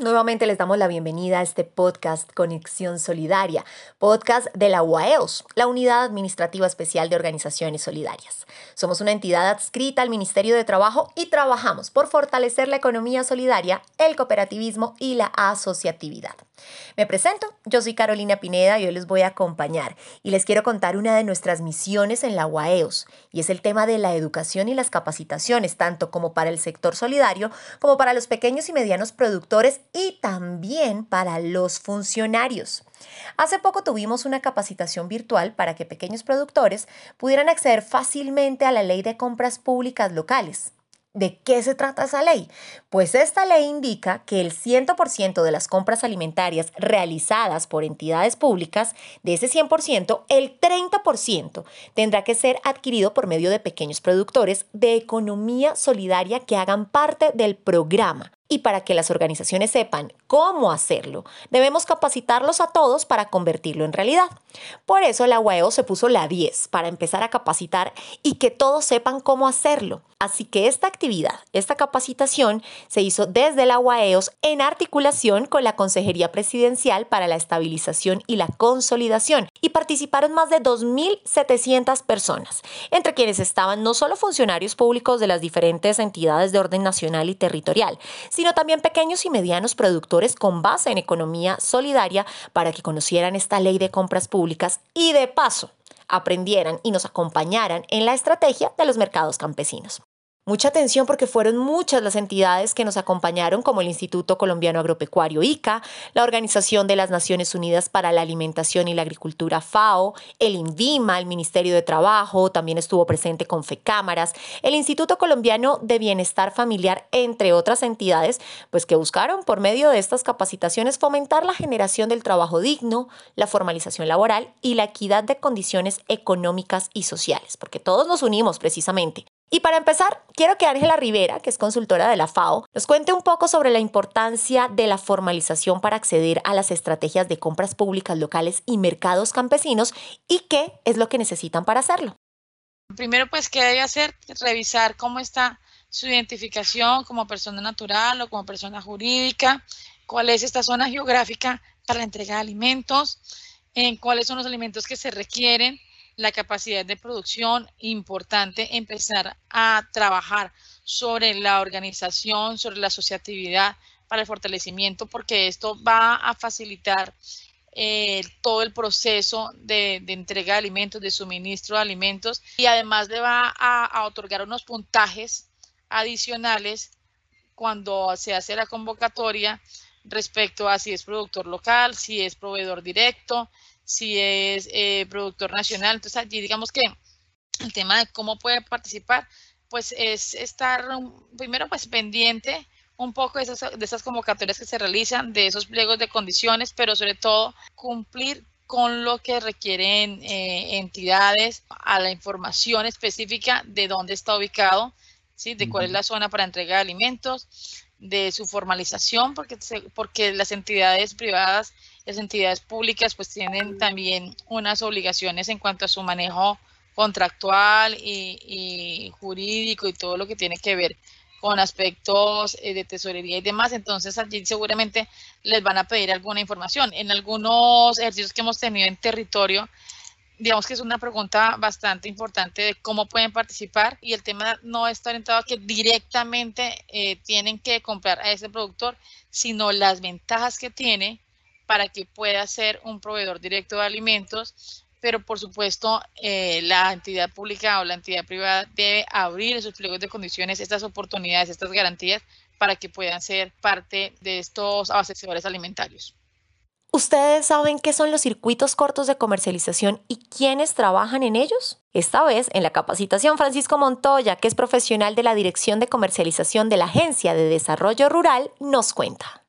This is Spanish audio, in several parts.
Nuevamente les damos la bienvenida a este podcast Conexión Solidaria, podcast de la UAEOS, la Unidad Administrativa Especial de Organizaciones Solidarias. Somos una entidad adscrita al Ministerio de Trabajo y trabajamos por fortalecer la economía solidaria, el cooperativismo y la asociatividad. Me presento, yo soy Carolina Pineda y hoy les voy a acompañar y les quiero contar una de nuestras misiones en la UAEOS y es el tema de la educación y las capacitaciones, tanto como para el sector solidario como para los pequeños y medianos productores y también para los funcionarios. Hace poco tuvimos una capacitación virtual para que pequeños productores pudieran acceder fácilmente a la ley de compras públicas locales. ¿De qué se trata esa ley? Pues esta ley indica que el 100% de las compras alimentarias realizadas por entidades públicas, de ese 100%, el 30% tendrá que ser adquirido por medio de pequeños productores de economía solidaria que hagan parte del programa. Y para que las organizaciones sepan cómo hacerlo, debemos capacitarlos a todos para convertirlo en realidad. Por eso la UAEO se puso la 10 para empezar a capacitar y que todos sepan cómo hacerlo. Así que esta actividad, esta capacitación, se hizo desde la UAEOS en articulación con la Consejería Presidencial para la Estabilización y la Consolidación y participaron más de 2.700 personas, entre quienes estaban no solo funcionarios públicos de las diferentes entidades de orden nacional y territorial, sino también pequeños y medianos productores con base en economía solidaria para que conocieran esta ley de compras públicas y de paso aprendieran y nos acompañaran en la estrategia de los mercados campesinos. Mucha atención porque fueron muchas las entidades que nos acompañaron, como el Instituto Colombiano Agropecuario ICA, la Organización de las Naciones Unidas para la Alimentación y la Agricultura FAO, el INVIMA, el Ministerio de Trabajo, también estuvo presente con FECámaras, el Instituto Colombiano de Bienestar Familiar, entre otras entidades, pues que buscaron por medio de estas capacitaciones fomentar la generación del trabajo digno, la formalización laboral y la equidad de condiciones económicas y sociales, porque todos nos unimos precisamente y para empezar, quiero que Ángela Rivera, que es consultora de la FAO, nos cuente un poco sobre la importancia de la formalización para acceder a las estrategias de compras públicas locales y mercados campesinos y qué es lo que necesitan para hacerlo. Primero, pues, ¿qué debe hacer? Revisar cómo está su identificación como persona natural o como persona jurídica, cuál es esta zona geográfica para la entrega de alimentos, en cuáles son los alimentos que se requieren, la capacidad de producción, importante empezar a trabajar sobre la organización, sobre la asociatividad para el fortalecimiento, porque esto va a facilitar eh, todo el proceso de, entrega de alimentos, de suministro de alimentos y además le va a, a otorgar unos puntajes adicionales cuando se hace la convocatoria respecto a si es productor local, si es proveedor directo, si es eh, productor nacional. Entonces allí digamos que el tema de cómo puede participar, pues es estar primero pues pendiente un poco de esas, de esas convocatorias que se realizan, de esos pliegos de condiciones, pero sobre todo cumplir con lo que requieren eh, entidades, a la información específica de dónde está ubicado, ¿sí? de cuál es la zona para entrega de alimentos, de su formalización, porque, porque las entidades privadas, las entidades públicas, pues tienen también unas obligaciones en cuanto a su manejo contractual y, jurídico y todo lo que tiene que ver con aspectos eh, de tesorería y demás. Entonces allí seguramente les van a pedir alguna información. En algunos ejercicios que hemos tenido en territorio, digamos que es una pregunta bastante importante de cómo pueden participar y el tema no está orientado a que directamente eh, tienen que comprar a ese productor, sino las ventajas que tiene para que pueda ser un proveedor directo de alimentos, pero por supuesto eh, la entidad pública o la entidad privada debe abrir esos pliegos de condiciones, estas oportunidades, estas garantías para que puedan ser parte de estos abastecedores alimentarios. ¿Ustedes saben qué son los circuitos cortos de comercialización y quiénes trabajan en ellos? Esta vez, en la capacitación, Francisco Montoya, que es profesional de la Dirección de Comercialización de la Agencia de Desarrollo Rural, nos cuenta.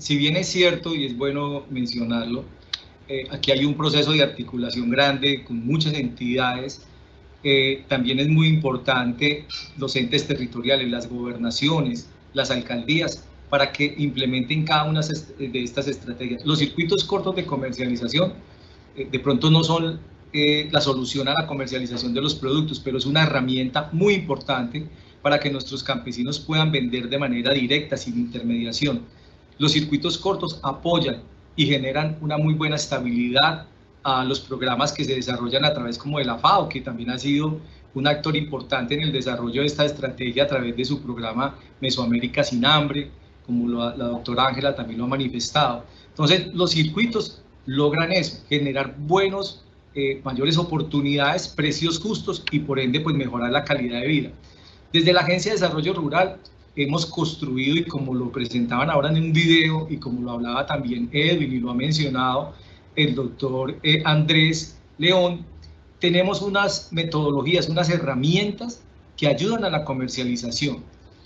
Si bien es cierto y es bueno mencionarlo, eh, aquí hay un proceso de articulación grande con muchas entidades. Eh, también es muy importante los entes territoriales, las gobernaciones, las alcaldías, para que implementen cada una de estas estrategias. Los circuitos cortos de comercialización eh, de pronto no son la solución a la comercialización de los productos, pero es una herramienta muy importante para que nuestros campesinos puedan vender de manera directa, sin intermediación. Los circuitos cortos apoyan y generan una muy buena estabilidad a los programas que se desarrollan a través como de la FAO, que también ha sido un actor importante en el desarrollo de esta estrategia a través de su programa Mesoamérica sin hambre, como la doctora Ángela también lo ha manifestado. Entonces, los circuitos logran eso, generar buenos, eh, mayores oportunidades, precios justos y por ende, pues mejorar la calidad de vida. Desde la Agencia de Desarrollo Rural hemos construido y como lo presentaban ahora en un video y como lo hablaba también Edwin y lo ha mencionado el doctor eh, Andrés León, tenemos unas metodologías, unas herramientas que ayudan a la comercialización.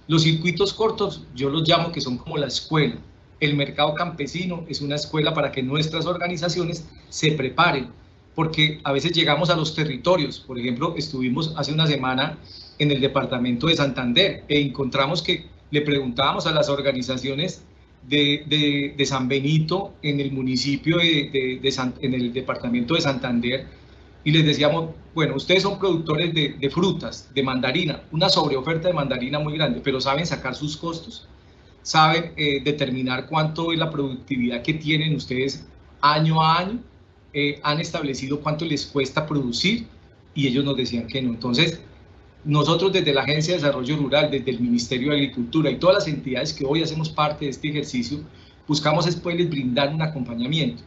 Los circuitos cortos, yo los llamo que son como la escuela. El mercado campesino es una escuela para que nuestras organizaciones se preparen, porque a veces llegamos a los territorios. Por ejemplo, estuvimos hace una semana en el departamento de Santander e encontramos que le preguntábamos a las organizaciones de, de, San Benito en el municipio de, de en el departamento de Santander y les decíamos, bueno, ustedes son productores de, frutas, de mandarina, una sobreoferta de mandarina muy grande, pero saben sacar sus costos, saben eh, determinar cuánto es la productividad que tienen ustedes año a año, eh, han establecido cuánto les cuesta producir y ellos nos decían que no. Entonces, nosotros desde la Agencia de Desarrollo Rural, desde el Ministerio de Agricultura y todas las entidades que hoy hacemos parte de este ejercicio, buscamos después brindar un acompañamiento.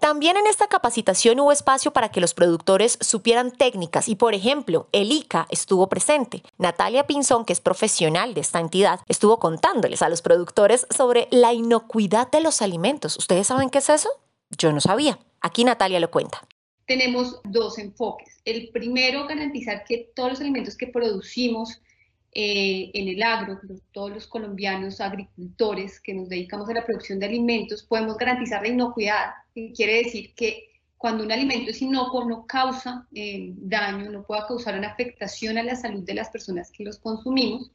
También en esta capacitación hubo espacio para que los productores supieran técnicas y, por ejemplo, el ICA estuvo presente. Natalia Pinzón, que es profesional de esta entidad, estuvo contándoles a los productores sobre la inocuidad de los alimentos. ¿Ustedes saben qué es eso? Yo no sabía. Aquí Natalia lo cuenta tenemos dos enfoques. El primero, garantizar que todos los alimentos que producimos eh, en el agro, todos los colombianos agricultores que nos dedicamos a la producción de alimentos, podemos garantizar la inocuidad. Quiere decir que cuando un alimento es inocuo no causa eh, daño, no pueda causar una afectación a la salud de las personas que los consumimos.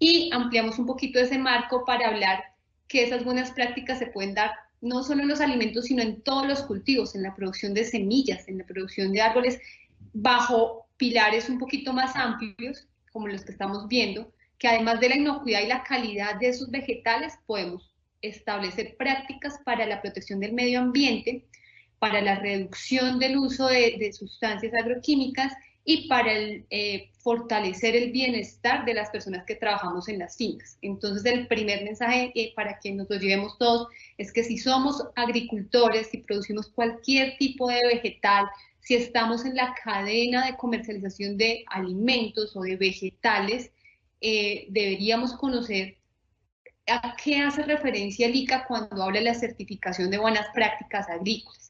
Y ampliamos un poquito ese marco para hablar que esas buenas prácticas se pueden dar no solo en los alimentos, sino en todos los cultivos, en la producción de semillas, en la producción de árboles, bajo pilares un poquito más amplios, como los que estamos viendo, que además de la inocuidad y la calidad de esos vegetales, podemos establecer prácticas para la protección del medio ambiente, para la reducción del uso de, sustancias agroquímicas y para eh, fortalecer el bienestar de las personas que trabajamos en las fincas. Entonces, el primer mensaje eh, para que nos lo llevemos todos es que si somos agricultores, si producimos cualquier tipo de vegetal, si estamos en la cadena de comercialización de alimentos o de vegetales, eh, deberíamos conocer a qué hace referencia el ICA cuando habla de la certificación de buenas prácticas agrícolas.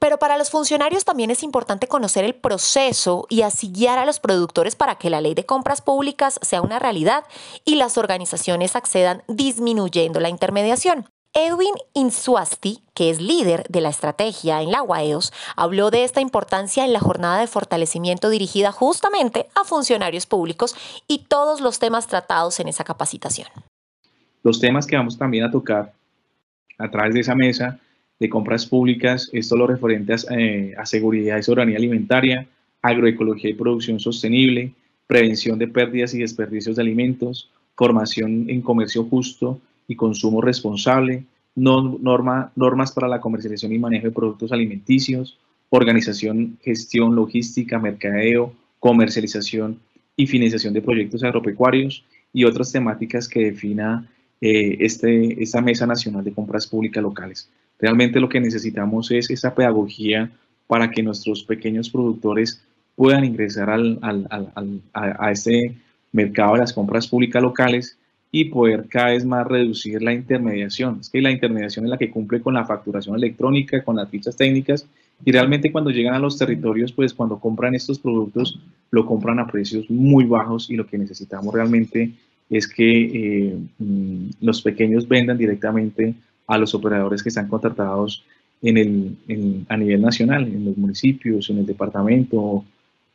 Pero para los funcionarios también es importante conocer el proceso y así guiar a los productores para que la ley de compras públicas sea una realidad y las organizaciones accedan disminuyendo la intermediación. Edwin Insuasti, que es líder de la estrategia en la UAEOS, habló de esta importancia en la jornada de fortalecimiento dirigida justamente a funcionarios públicos y todos los temas tratados en esa capacitación. Los temas que vamos también a tocar a través de esa mesa de compras públicas, esto lo referente eh, a, seguridad y soberanía alimentaria, agroecología y producción sostenible, prevención de pérdidas y desperdicios de alimentos, formación en comercio justo y consumo responsable, norma, normas para la comercialización y manejo de productos alimenticios, organización, gestión, logística, mercadeo, comercialización y financiación de proyectos agropecuarios y otras temáticas que defina eh, este, esta Mesa Nacional de Compras Públicas Locales. Realmente lo que necesitamos es esa pedagogía para que nuestros pequeños productores puedan ingresar al, al, al, a, a este mercado de las compras públicas locales y poder cada vez más reducir la intermediación. Es que la intermediación es la que cumple con la facturación electrónica, con las fichas técnicas y realmente cuando llegan a los territorios, pues cuando compran estos productos, lo compran a precios muy bajos y lo que necesitamos realmente es que eh, mm, los pequeños vendan directamente a los operadores que están contratados en el, a nivel nacional, en los municipios, en el departamento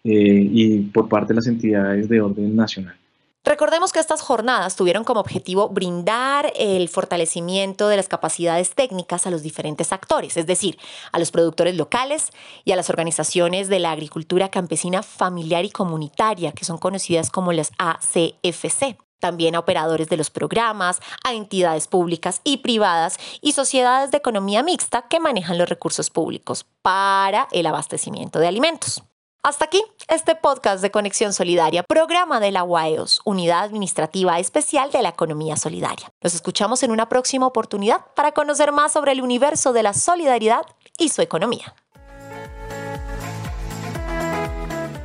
eh, y por parte de las entidades de orden nacional. Recordemos que estas jornadas tuvieron como objetivo brindar el fortalecimiento de las capacidades técnicas a los diferentes actores, es decir, a los productores locales y a las organizaciones de la agricultura campesina familiar y comunitaria, que son conocidas como las ACFC también a operadores de los programas, a entidades públicas y privadas y sociedades de economía mixta que manejan los recursos públicos para el abastecimiento de alimentos. Hasta aquí este podcast de Conexión Solidaria, programa de la UAEOS, Unidad Administrativa Especial de la Economía Solidaria. Nos escuchamos en una próxima oportunidad para conocer más sobre el universo de la solidaridad y su economía.